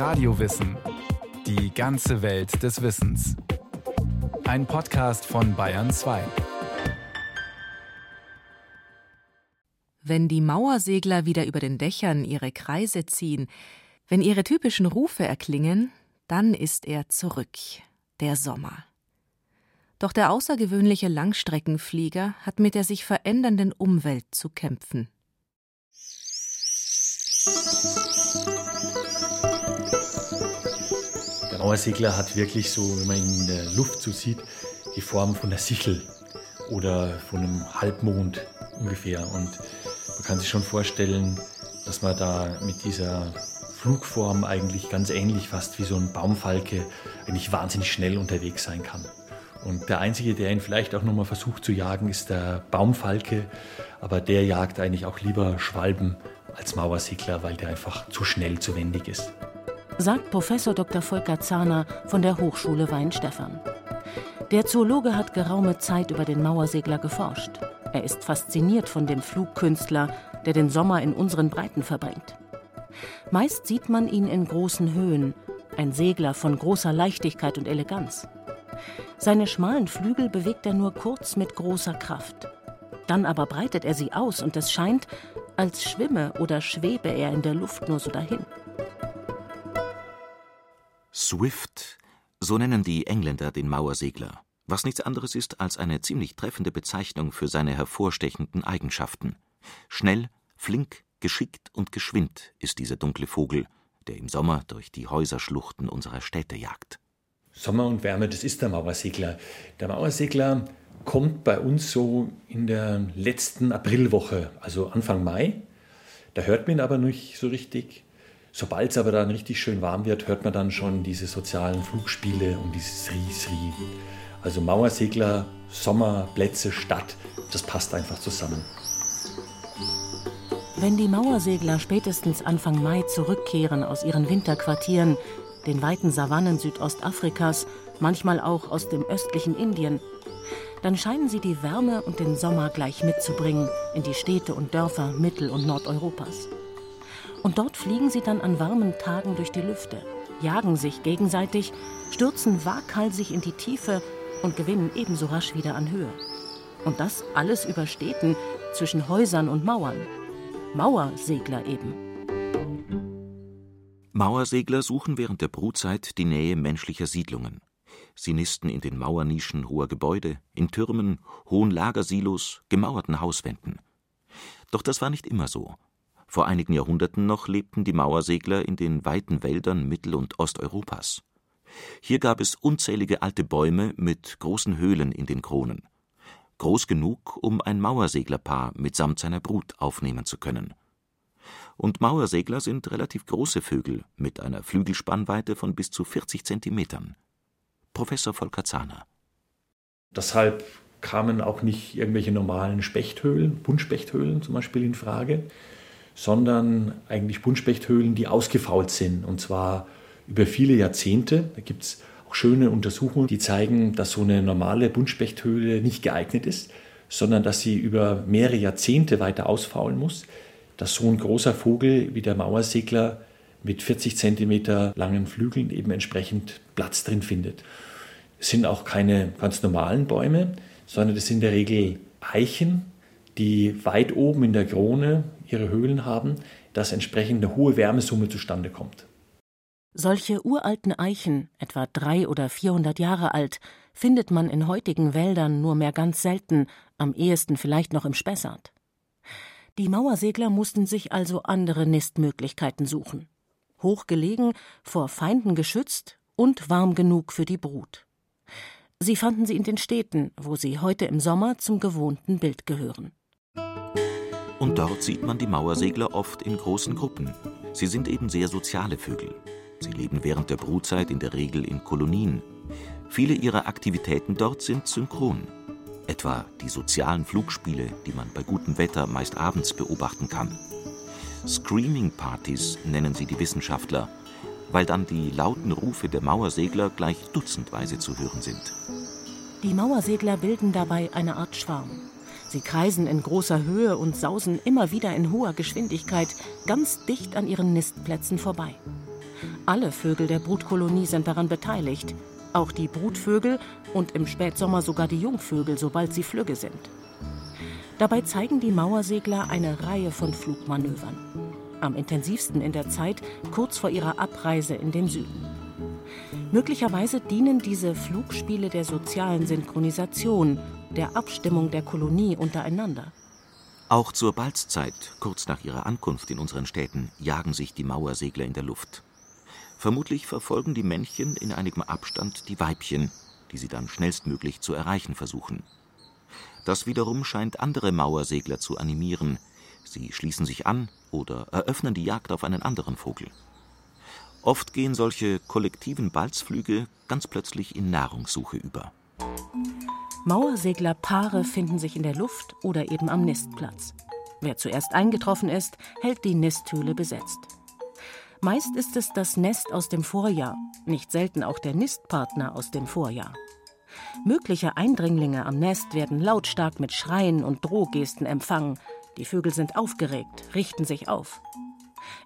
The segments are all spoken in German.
Radiowissen. Die ganze Welt des Wissens. Ein Podcast von Bayern 2. Wenn die Mauersegler wieder über den Dächern ihre Kreise ziehen, wenn ihre typischen Rufe erklingen, dann ist er zurück, der Sommer. Doch der außergewöhnliche Langstreckenflieger hat mit der sich verändernden Umwelt zu kämpfen. Der Mauersegler hat wirklich so, wenn man ihn in der Luft so sieht, die Form von einer Sichel oder von einem Halbmond ungefähr. Und man kann sich schon vorstellen, dass man da mit dieser Flugform eigentlich ganz ähnlich fast wie so ein Baumfalke eigentlich wahnsinnig schnell unterwegs sein kann. Und der Einzige, der ihn vielleicht auch nochmal versucht zu jagen, ist der Baumfalke. Aber der jagt eigentlich auch lieber Schwalben als Mauersegler, weil der einfach zu schnell, zu wendig ist. Sagt Professor Dr. Volker Zahner von der Hochschule Weinstefan. Der Zoologe hat geraume Zeit über den Mauersegler geforscht. Er ist fasziniert von dem Flugkünstler, der den Sommer in unseren Breiten verbringt. Meist sieht man ihn in großen Höhen, ein Segler von großer Leichtigkeit und Eleganz. Seine schmalen Flügel bewegt er nur kurz mit großer Kraft. Dann aber breitet er sie aus und es scheint, als schwimme oder schwebe er in der Luft nur so dahin. Swift, so nennen die Engländer den Mauersegler, was nichts anderes ist als eine ziemlich treffende Bezeichnung für seine hervorstechenden Eigenschaften. Schnell, flink, geschickt und geschwind ist dieser dunkle Vogel, der im Sommer durch die Häuserschluchten unserer Städte jagt. Sommer und Wärme, das ist der Mauersegler. Der Mauersegler kommt bei uns so in der letzten Aprilwoche, also Anfang Mai. Da hört man aber nicht so richtig. Sobald es aber dann richtig schön warm wird, hört man dann schon diese sozialen Flugspiele und dieses Ries-Rie. Also Mauersegler, Sommer, Plätze, Stadt, das passt einfach zusammen. Wenn die Mauersegler spätestens Anfang Mai zurückkehren aus ihren Winterquartieren, den weiten Savannen Südostafrikas, manchmal auch aus dem östlichen Indien, dann scheinen sie die Wärme und den Sommer gleich mitzubringen in die Städte und Dörfer Mittel- und Nordeuropas. Und dort fliegen sie dann an warmen Tagen durch die Lüfte, jagen sich gegenseitig, stürzen waghalsig in die Tiefe und gewinnen ebenso rasch wieder an Höhe. Und das alles über Städten zwischen Häusern und Mauern. Mauersegler eben. Mauersegler suchen während der Brutzeit die Nähe menschlicher Siedlungen. Sie nisten in den Mauernischen hoher Gebäude, in Türmen, hohen Lagersilos, gemauerten Hauswänden. Doch das war nicht immer so. Vor einigen Jahrhunderten noch lebten die Mauersegler in den weiten Wäldern Mittel- und Osteuropas. Hier gab es unzählige alte Bäume mit großen Höhlen in den Kronen. Groß genug, um ein Mauerseglerpaar mitsamt seiner Brut aufnehmen zu können. Und Mauersegler sind relativ große Vögel mit einer Flügelspannweite von bis zu 40 Zentimetern. Professor Volker Zahner. Deshalb kamen auch nicht irgendwelche normalen Spechthöhlen, Buntspechthöhlen zum Beispiel in Frage, sondern eigentlich Buntspechthöhlen, die ausgefault sind und zwar über viele Jahrzehnte. Da gibt es auch schöne Untersuchungen, die zeigen, dass so eine normale Buntspechthöhle nicht geeignet ist, sondern dass sie über mehrere Jahrzehnte weiter ausfaulen muss, dass so ein großer Vogel wie der Mauersegler mit 40 Zentimeter langen Flügeln eben entsprechend Platz drin findet. Es sind auch keine ganz normalen Bäume, sondern das sind in der Regel Eichen, die weit oben in der Krone ihre Höhlen haben, dass entsprechend eine hohe Wärmesumme zustande kommt. Solche uralten Eichen, etwa drei oder vierhundert Jahre alt, findet man in heutigen Wäldern nur mehr ganz selten, am ehesten vielleicht noch im Spessart. Die Mauersegler mussten sich also andere Nistmöglichkeiten suchen. Hochgelegen, vor Feinden geschützt und warm genug für die Brut. Sie fanden sie in den Städten, wo sie heute im Sommer zum gewohnten Bild gehören. Und dort sieht man die Mauersegler oft in großen Gruppen. Sie sind eben sehr soziale Vögel. Sie leben während der Brutzeit in der Regel in Kolonien. Viele ihrer Aktivitäten dort sind synchron. Etwa die sozialen Flugspiele, die man bei gutem Wetter meist abends beobachten kann. Screaming Partys nennen sie die Wissenschaftler, weil dann die lauten Rufe der Mauersegler gleich dutzendweise zu hören sind. Die Mauersegler bilden dabei eine Art Schwarm. Sie kreisen in großer Höhe und sausen immer wieder in hoher Geschwindigkeit ganz dicht an ihren Nistplätzen vorbei. Alle Vögel der Brutkolonie sind daran beteiligt, auch die Brutvögel und im Spätsommer sogar die Jungvögel, sobald sie flügge sind. Dabei zeigen die Mauersegler eine Reihe von Flugmanövern. Am intensivsten in der Zeit kurz vor ihrer Abreise in den Süden. Möglicherweise dienen diese Flugspiele der sozialen Synchronisation, der Abstimmung der Kolonie untereinander. Auch zur Balzzeit, kurz nach ihrer Ankunft in unseren Städten, jagen sich die Mauersegler in der Luft. Vermutlich verfolgen die Männchen in einigem Abstand die Weibchen, die sie dann schnellstmöglich zu erreichen versuchen. Das wiederum scheint andere Mauersegler zu animieren. Sie schließen sich an oder eröffnen die Jagd auf einen anderen Vogel. Oft gehen solche kollektiven Balzflüge ganz plötzlich in Nahrungssuche über. Mauerseglerpaare finden sich in der Luft oder eben am Nistplatz. Wer zuerst eingetroffen ist, hält die Nisthöhle besetzt. Meist ist es das Nest aus dem Vorjahr, nicht selten auch der Nistpartner aus dem Vorjahr. Mögliche Eindringlinge am Nest werden lautstark mit Schreien und Drohgesten empfangen. Die Vögel sind aufgeregt, richten sich auf.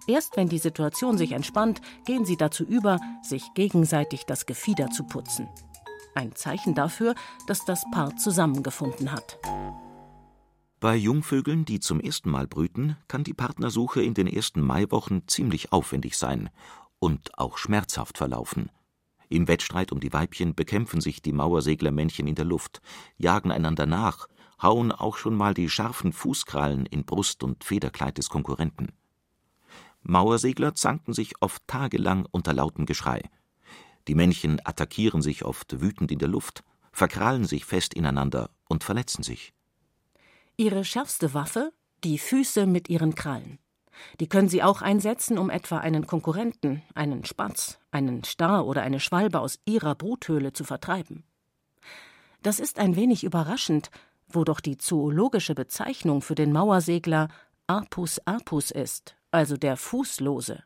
Erst wenn die Situation sich entspannt, gehen sie dazu über, sich gegenseitig das Gefieder zu putzen. Ein Zeichen dafür, dass das Paar zusammengefunden hat. Bei Jungvögeln, die zum ersten Mal brüten, kann die Partnersuche in den ersten Maiwochen ziemlich aufwendig sein und auch schmerzhaft verlaufen. Im Wettstreit um die Weibchen bekämpfen sich die Mauerseglermännchen in der Luft, jagen einander nach, hauen auch schon mal die scharfen Fußkrallen in Brust und Federkleid des Konkurrenten. Mauersegler zanken sich oft tagelang unter lautem Geschrei. Die Männchen attackieren sich oft wütend in der Luft, verkrallen sich fest ineinander und verletzen sich. Ihre schärfste Waffe? Die Füße mit ihren Krallen. Die können sie auch einsetzen, um etwa einen Konkurrenten, einen Spatz, einen Star oder eine Schwalbe aus ihrer Bruthöhle zu vertreiben. Das ist ein wenig überraschend, wo doch die zoologische Bezeichnung für den Mauersegler Apus apus ist, also der Fußlose.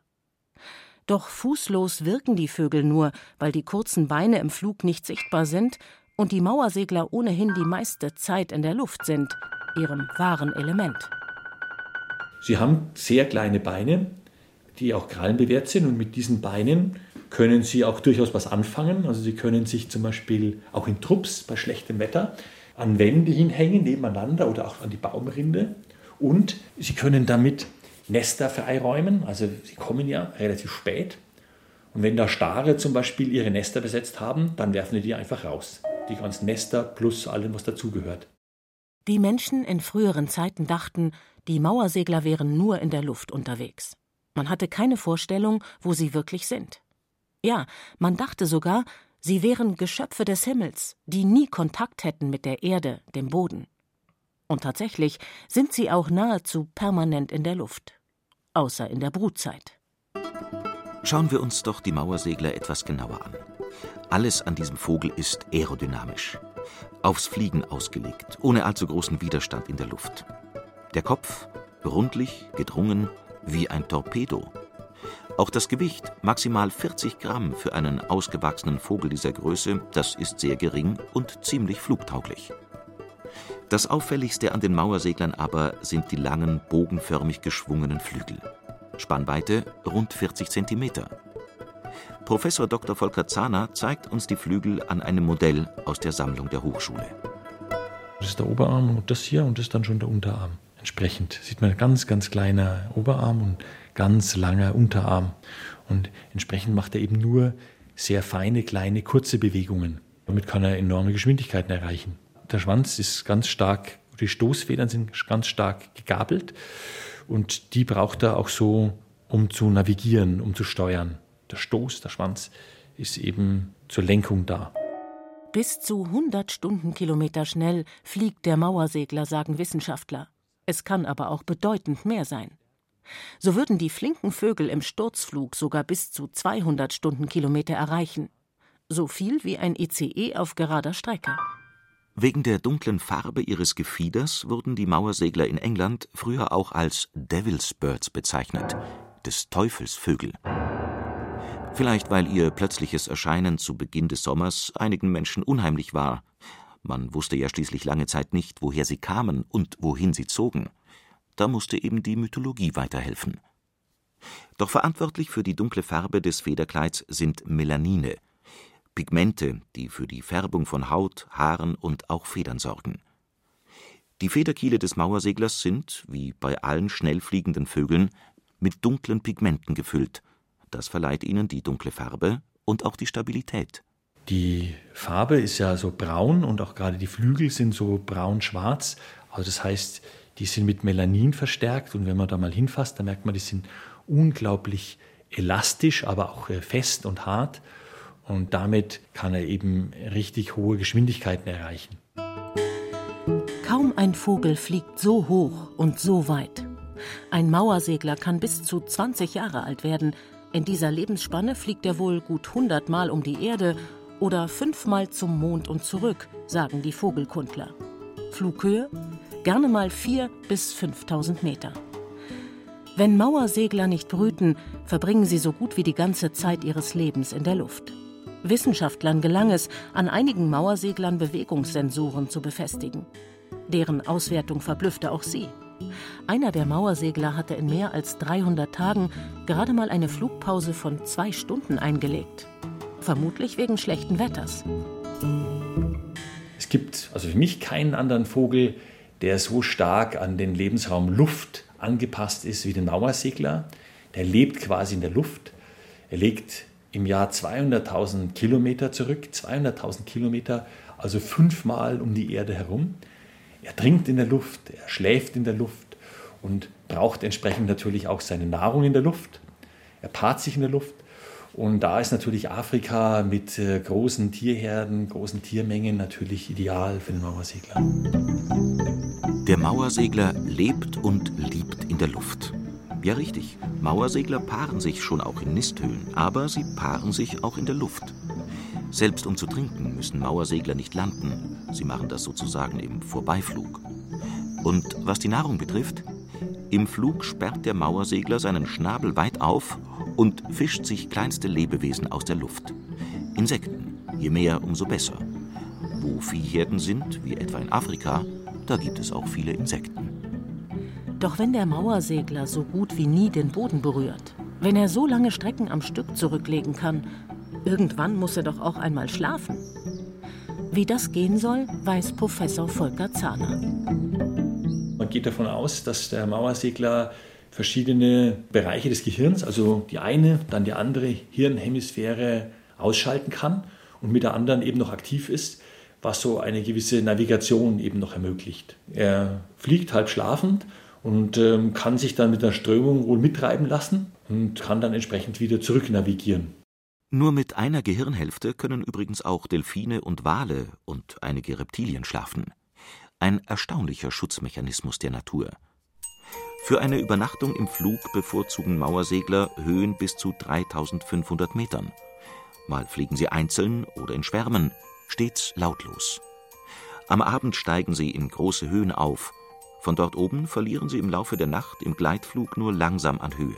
Doch fußlos wirken die Vögel nur, weil die kurzen Beine im Flug nicht sichtbar sind und die Mauersegler ohnehin die meiste Zeit in der Luft sind, ihrem wahren Element. Sie haben sehr kleine Beine, die auch krallenbewehrt sind und mit diesen Beinen können sie auch durchaus was anfangen. Also sie können sich zum Beispiel auch in Trupps bei schlechtem Wetter an Wände hinhängen, nebeneinander oder auch an die Baumrinde. Und sie können damit Nester freiräumen. Also sie kommen ja relativ spät. Und wenn da Stare zum Beispiel ihre Nester besetzt haben, dann werfen die die einfach raus. Die ganzen Nester plus allem, was dazugehört. Die Menschen in früheren Zeiten dachten, die Mauersegler wären nur in der Luft unterwegs. Man hatte keine Vorstellung, wo sie wirklich sind. Ja, man dachte sogar, sie wären Geschöpfe des Himmels, die nie Kontakt hätten mit der Erde, dem Boden. Und tatsächlich sind sie auch nahezu permanent in der Luft, außer in der Brutzeit. Schauen wir uns doch die Mauersegler etwas genauer an. Alles an diesem Vogel ist aerodynamisch. Aufs Fliegen ausgelegt, ohne allzu großen Widerstand in der Luft. Der Kopf rundlich, gedrungen, wie ein Torpedo. Auch das Gewicht, maximal 40 Gramm für einen ausgewachsenen Vogel dieser Größe, das ist sehr gering und ziemlich flugtauglich. Das auffälligste an den Mauerseglern aber sind die langen, bogenförmig geschwungenen Flügel. Spannweite rund 40 Zentimeter. Professor Dr. Volker Zahner zeigt uns die Flügel an einem Modell aus der Sammlung der Hochschule. Das ist der Oberarm und das hier und das ist dann schon der Unterarm. Entsprechend sieht man ganz, ganz kleiner Oberarm und ganz langer Unterarm. Und entsprechend macht er eben nur sehr feine, kleine, kurze Bewegungen. Damit kann er enorme Geschwindigkeiten erreichen. Der Schwanz ist ganz stark, die Stoßfedern sind ganz stark gegabelt und die braucht er auch so, um zu navigieren, um zu steuern. Der Stoß, der Schwanz ist eben zur Lenkung da. Bis zu 100 Stundenkilometer schnell fliegt der Mauersegler, sagen Wissenschaftler. Es kann aber auch bedeutend mehr sein. So würden die flinken Vögel im Sturzflug sogar bis zu 200 Stundenkilometer erreichen. So viel wie ein ICE auf gerader Strecke. Wegen der dunklen Farbe ihres Gefieders wurden die Mauersegler in England früher auch als Devil's Birds bezeichnet, des Teufels Vögel. Vielleicht weil ihr plötzliches Erscheinen zu Beginn des Sommers einigen Menschen unheimlich war, man wusste ja schließlich lange Zeit nicht, woher sie kamen und wohin sie zogen. Da musste eben die Mythologie weiterhelfen. Doch verantwortlich für die dunkle Farbe des Federkleids sind Melanine, Pigmente, die für die Färbung von Haut, Haaren und auch Federn sorgen. Die Federkiele des Mauerseglers sind, wie bei allen schnell fliegenden Vögeln, mit dunklen Pigmenten gefüllt. Das verleiht ihnen die dunkle Farbe und auch die Stabilität. Die Farbe ist ja so braun und auch gerade die Flügel sind so braun-schwarz. Also das heißt, die sind mit Melanin verstärkt und wenn man da mal hinfasst, dann merkt man, die sind unglaublich elastisch, aber auch äh, fest und hart. Und damit kann er eben richtig hohe Geschwindigkeiten erreichen. Kaum ein Vogel fliegt so hoch und so weit. Ein Mauersegler kann bis zu 20 Jahre alt werden. In dieser Lebensspanne fliegt er wohl gut 100 Mal um die Erde oder fünfmal zum Mond und zurück, sagen die Vogelkundler. Flughöhe? Gerne mal 4 bis 5000 Meter. Wenn Mauersegler nicht brüten, verbringen sie so gut wie die ganze Zeit ihres Lebens in der Luft. Wissenschaftlern gelang es, an einigen Mauerseglern Bewegungssensoren zu befestigen. Deren Auswertung verblüffte auch sie. Einer der Mauersegler hatte in mehr als 300 Tagen gerade mal eine Flugpause von zwei Stunden eingelegt. Vermutlich wegen schlechten Wetters. Es gibt also für mich keinen anderen Vogel, der so stark an den Lebensraum Luft angepasst ist wie den Mauersegler. Der lebt quasi in der Luft. Er legt im Jahr 200.000 Kilometer zurück, 200.000 Kilometer, also fünfmal um die Erde herum. Er trinkt in der Luft, er schläft in der Luft und braucht entsprechend natürlich auch seine Nahrung in der Luft. Er paart sich in der Luft. Und da ist natürlich Afrika mit äh, großen Tierherden, großen Tiermengen natürlich ideal für den Mauersegler. Der Mauersegler lebt und liebt in der Luft. Ja, richtig. Mauersegler paaren sich schon auch in Nisthöhlen, aber sie paaren sich auch in der Luft. Selbst um zu trinken müssen Mauersegler nicht landen. Sie machen das sozusagen im Vorbeiflug. Und was die Nahrung betrifft, im Flug sperrt der Mauersegler seinen Schnabel weit auf und fischt sich kleinste Lebewesen aus der Luft. Insekten, je mehr, umso besser. Wo Viehherden sind, wie etwa in Afrika, da gibt es auch viele Insekten. Doch wenn der Mauersegler so gut wie nie den Boden berührt, wenn er so lange Strecken am Stück zurücklegen kann, irgendwann muss er doch auch einmal schlafen. Wie das gehen soll, weiß Professor Volker Zahner. Man geht davon aus, dass der Mauersegler verschiedene Bereiche des Gehirns, also die eine, dann die andere Hirnhemisphäre ausschalten kann und mit der anderen eben noch aktiv ist, was so eine gewisse Navigation eben noch ermöglicht. Er fliegt halb schlafend und ähm, kann sich dann mit der Strömung wohl mittreiben lassen und kann dann entsprechend wieder zurück navigieren. Nur mit einer Gehirnhälfte können übrigens auch Delfine und Wale und einige Reptilien schlafen. Ein erstaunlicher Schutzmechanismus der Natur. Für eine Übernachtung im Flug bevorzugen Mauersegler Höhen bis zu 3500 Metern. Mal fliegen sie einzeln oder in Schwärmen, stets lautlos. Am Abend steigen sie in große Höhen auf von dort oben verlieren sie im Laufe der Nacht im Gleitflug nur langsam an Höhe.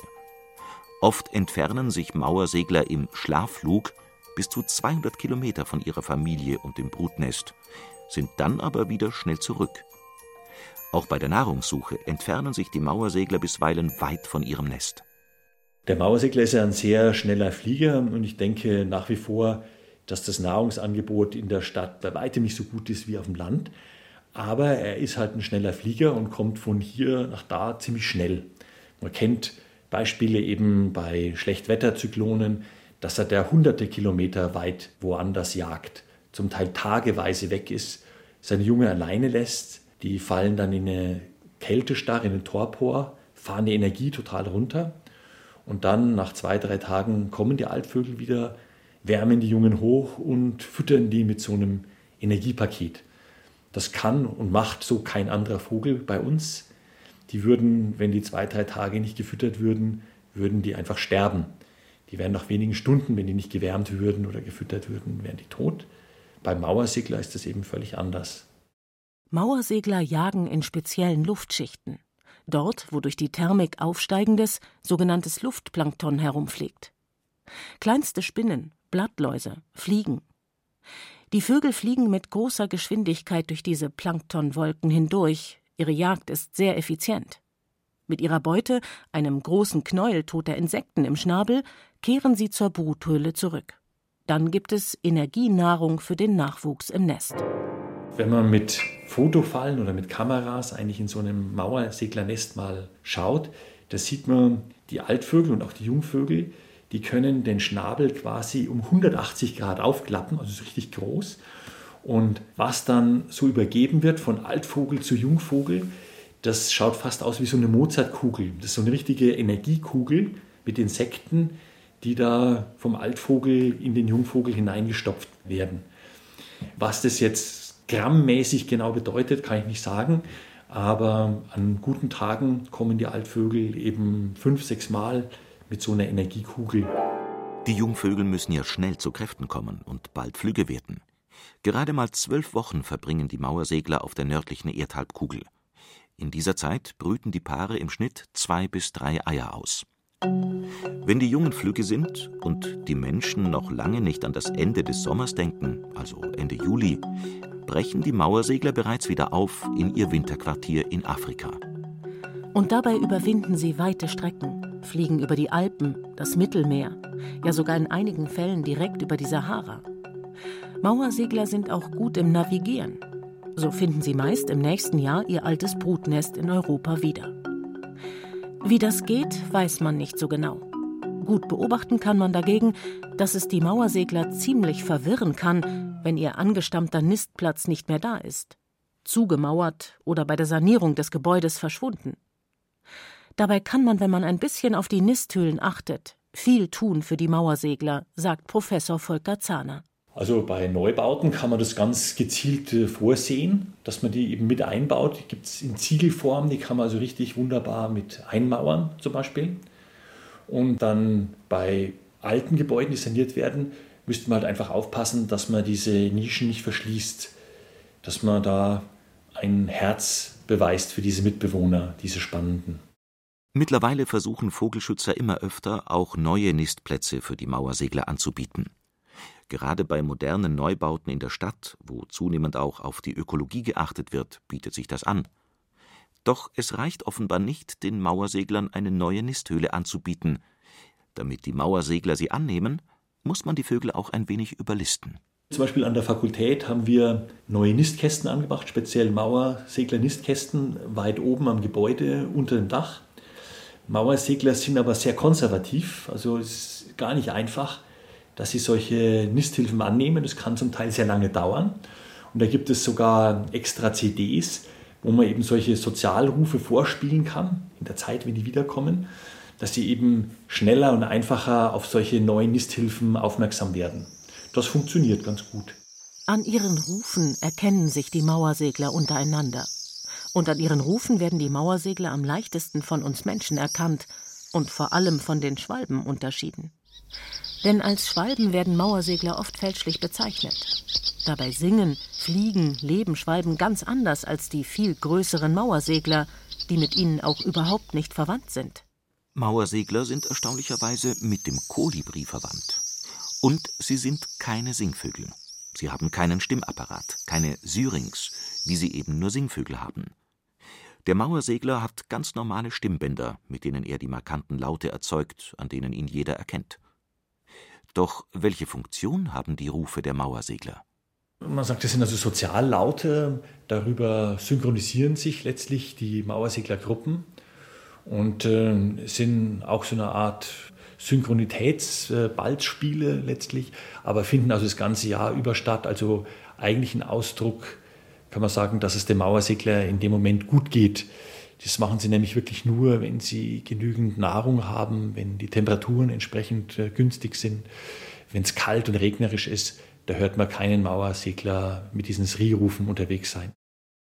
Oft entfernen sich Mauersegler im Schlafflug bis zu 200 Kilometer von ihrer Familie und dem Brutnest, sind dann aber wieder schnell zurück. Auch bei der Nahrungssuche entfernen sich die Mauersegler bisweilen weit von ihrem Nest. Der Mauersegler ist ja ein sehr schneller Flieger und ich denke nach wie vor, dass das Nahrungsangebot in der Stadt bei weitem nicht so gut ist wie auf dem Land. Aber er ist halt ein schneller Flieger und kommt von hier nach da ziemlich schnell. Man kennt Beispiele eben bei Schlechtwetterzyklonen, dass er der hunderte Kilometer weit woanders jagt, zum Teil tageweise weg ist, seine Junge alleine lässt, die fallen dann in eine Kältestarre, in den Torpor, fahren die Energie total runter und dann nach zwei, drei Tagen kommen die Altvögel wieder, wärmen die Jungen hoch und füttern die mit so einem Energiepaket. Das kann und macht so kein anderer Vogel bei uns. Die würden, wenn die zwei, drei Tage nicht gefüttert würden, würden die einfach sterben. Die wären nach wenigen Stunden, wenn die nicht gewärmt würden oder gefüttert würden, wären die tot. Beim Mauersegler ist das eben völlig anders. Mauersegler jagen in speziellen Luftschichten. Dort, wo durch die Thermik aufsteigendes, sogenanntes Luftplankton herumfliegt. Kleinste Spinnen, Blattläuse, Fliegen. Die Vögel fliegen mit großer Geschwindigkeit durch diese Planktonwolken hindurch. Ihre Jagd ist sehr effizient. Mit ihrer Beute, einem großen Knäuel toter Insekten im Schnabel, kehren sie zur Bruthöhle zurück. Dann gibt es Energienahrung für den Nachwuchs im Nest. Wenn man mit Fotofallen oder mit Kameras eigentlich in so einem Mauerseglernest mal schaut, da sieht man die Altvögel und auch die Jungvögel, die können den Schnabel quasi um 180 Grad aufklappen, also so richtig groß. Und was dann so übergeben wird von Altvogel zu Jungvogel, das schaut fast aus wie so eine Mozartkugel. Das ist so eine richtige Energiekugel mit Insekten, die da vom Altvogel in den Jungvogel hineingestopft werden. Was das jetzt grammmäßig genau bedeutet, kann ich nicht sagen. Aber an guten Tagen kommen die Altvögel eben fünf, sechs Mal mit so einer Energiekugel. Die Jungvögel müssen ja schnell zu Kräften kommen und bald Flüge werden. Gerade mal zwölf Wochen verbringen die Mauersegler auf der nördlichen Erdhalbkugel. In dieser Zeit brüten die Paare im Schnitt zwei bis drei Eier aus. Wenn die Jungen Flügge sind und die Menschen noch lange nicht an das Ende des Sommers denken, also Ende Juli, brechen die Mauersegler bereits wieder auf in ihr Winterquartier in Afrika. Und dabei überwinden sie weite Strecken, fliegen über die Alpen, das Mittelmeer, ja sogar in einigen Fällen direkt über die Sahara. Mauersegler sind auch gut im Navigieren. So finden sie meist im nächsten Jahr ihr altes Brutnest in Europa wieder. Wie das geht, weiß man nicht so genau. Gut beobachten kann man dagegen, dass es die Mauersegler ziemlich verwirren kann, wenn ihr angestammter Nistplatz nicht mehr da ist. Zugemauert oder bei der Sanierung des Gebäudes verschwunden. Dabei kann man, wenn man ein bisschen auf die Nisthöhlen achtet, viel tun für die Mauersegler, sagt Professor Volker Zahner. Also bei Neubauten kann man das ganz gezielt äh, vorsehen, dass man die eben mit einbaut. Die gibt es in Ziegelform, die kann man also richtig wunderbar mit einmauern zum Beispiel. Und dann bei alten Gebäuden, die saniert werden, müsste man halt einfach aufpassen, dass man diese Nischen nicht verschließt, dass man da ein Herz beweist für diese Mitbewohner, diese Spannenden. Mittlerweile versuchen Vogelschützer immer öfter, auch neue Nistplätze für die Mauersegler anzubieten. Gerade bei modernen Neubauten in der Stadt, wo zunehmend auch auf die Ökologie geachtet wird, bietet sich das an. Doch es reicht offenbar nicht, den Mauerseglern eine neue Nisthöhle anzubieten. Damit die Mauersegler sie annehmen, muss man die Vögel auch ein wenig überlisten. Zum Beispiel an der Fakultät haben wir neue Nistkästen angebracht, speziell Mauersegler-Nistkästen, weit oben am Gebäude unter dem Dach. Mauersegler sind aber sehr konservativ, also es ist gar nicht einfach, dass sie solche Nisthilfen annehmen. Das kann zum Teil sehr lange dauern. Und da gibt es sogar extra CDs, wo man eben solche Sozialrufe vorspielen kann, in der Zeit, wenn die wiederkommen, dass sie eben schneller und einfacher auf solche neuen Nisthilfen aufmerksam werden. Das funktioniert ganz gut. An ihren Rufen erkennen sich die Mauersegler untereinander. Und an ihren Rufen werden die Mauersegler am leichtesten von uns Menschen erkannt und vor allem von den Schwalben unterschieden. Denn als Schwalben werden Mauersegler oft fälschlich bezeichnet. Dabei singen, fliegen, leben Schwalben ganz anders als die viel größeren Mauersegler, die mit ihnen auch überhaupt nicht verwandt sind. Mauersegler sind erstaunlicherweise mit dem Kolibri verwandt. Und sie sind keine Singvögel. Sie haben keinen Stimmapparat, keine Syrinx, wie sie eben nur Singvögel haben. Der Mauersegler hat ganz normale Stimmbänder, mit denen er die markanten Laute erzeugt, an denen ihn jeder erkennt. Doch welche Funktion haben die Rufe der Mauersegler? Man sagt, das sind also Soziallaute. Darüber synchronisieren sich letztlich die Mauerseglergruppen und äh, sind auch so eine Art Synchronitätsballspiele letztlich, aber finden also das ganze Jahr über statt. Also eigentlich ein Ausdruck, kann man sagen, dass es dem Mauersegler in dem Moment gut geht. Das machen sie nämlich wirklich nur, wenn sie genügend Nahrung haben, wenn die Temperaturen entsprechend äh, günstig sind, wenn es kalt und regnerisch ist. Da hört man keinen Mauersegler mit diesen Sri-Rufen unterwegs sein.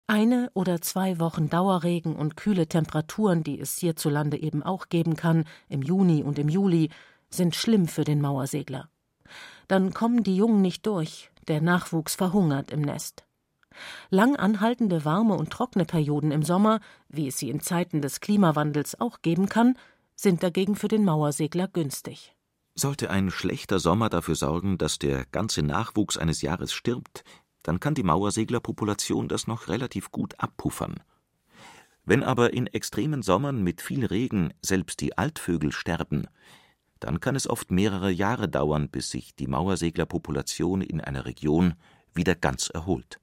Eine oder zwei Wochen Dauerregen und kühle Temperaturen, die es hierzulande eben auch geben kann, im Juni und im Juli, sind schlimm für den Mauersegler. Dann kommen die Jungen nicht durch, der Nachwuchs verhungert im Nest. Lang anhaltende warme und trockene Perioden im Sommer, wie es sie in Zeiten des Klimawandels auch geben kann, sind dagegen für den Mauersegler günstig. Sollte ein schlechter Sommer dafür sorgen, dass der ganze Nachwuchs eines Jahres stirbt, dann kann die Mauerseglerpopulation das noch relativ gut abpuffern. Wenn aber in extremen Sommern mit viel Regen selbst die Altvögel sterben, dann kann es oft mehrere Jahre dauern, bis sich die Mauerseglerpopulation in einer Region wieder ganz erholt.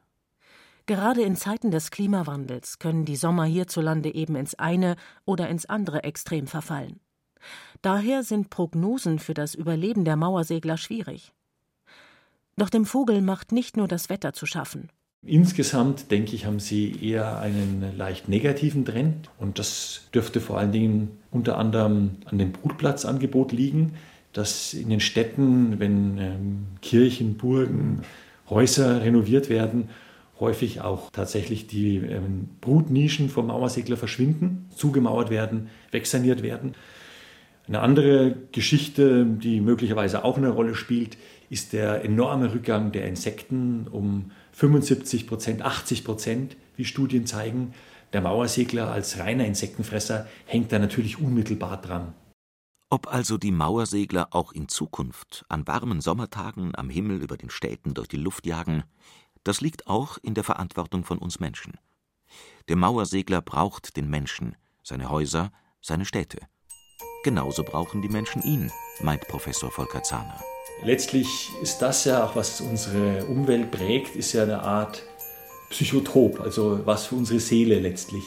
Gerade in Zeiten des Klimawandels können die Sommer hierzulande eben ins eine oder ins andere Extrem verfallen. Daher sind Prognosen für das Überleben der Mauersegler schwierig. Doch dem Vogel macht nicht nur das Wetter zu schaffen. Insgesamt, denke ich, haben sie eher einen leicht negativen Trend. Und das dürfte vor allen Dingen unter anderem an dem Brutplatzangebot liegen, dass in den Städten, wenn ähm, Kirchen, Burgen, Häuser renoviert werden, häufig auch tatsächlich die ähm, Brutnischen vom Mauersegler verschwinden, zugemauert werden, wegsaniert werden. Eine andere Geschichte, die möglicherweise auch eine Rolle spielt, ist der enorme Rückgang der Insekten um 75 Prozent, 80 Prozent, wie Studien zeigen. Der Mauersegler als reiner Insektenfresser hängt da natürlich unmittelbar dran. Ob also die Mauersegler auch in Zukunft an warmen Sommertagen am Himmel über den Städten durch die Luft jagen, das liegt auch in der Verantwortung von uns Menschen. Der Mauersegler braucht den Menschen, seine Häuser, seine Städte. Genauso brauchen die Menschen ihn, meint Professor Volker Zahner. Letztlich ist das ja auch, was unsere Umwelt prägt, ist ja eine Art Psychotop, also was für unsere Seele letztlich.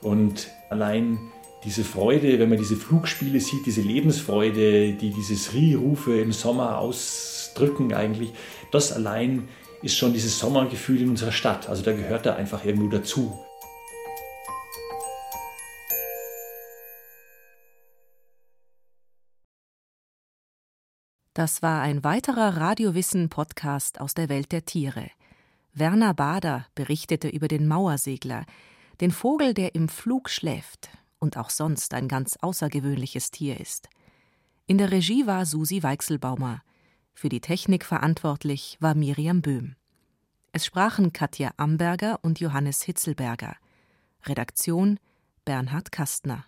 Und allein diese Freude, wenn man diese Flugspiele sieht, diese Lebensfreude, die diese Sri-Rufe im Sommer ausdrücken eigentlich, das allein ist schon dieses Sommergefühl in unserer Stadt. Also da gehört er einfach irgendwo dazu. Das war ein weiterer Radiowissen-Podcast aus der Welt der Tiere. Werner Bader berichtete über den Mauersegler, den Vogel, der im Flug schläft und auch sonst ein ganz außergewöhnliches Tier ist. In der Regie war Susi Weichselbaumer. Für die Technik verantwortlich war Miriam Böhm. Es sprachen Katja Amberger und Johannes Hitzelberger. Redaktion Bernhard Kastner.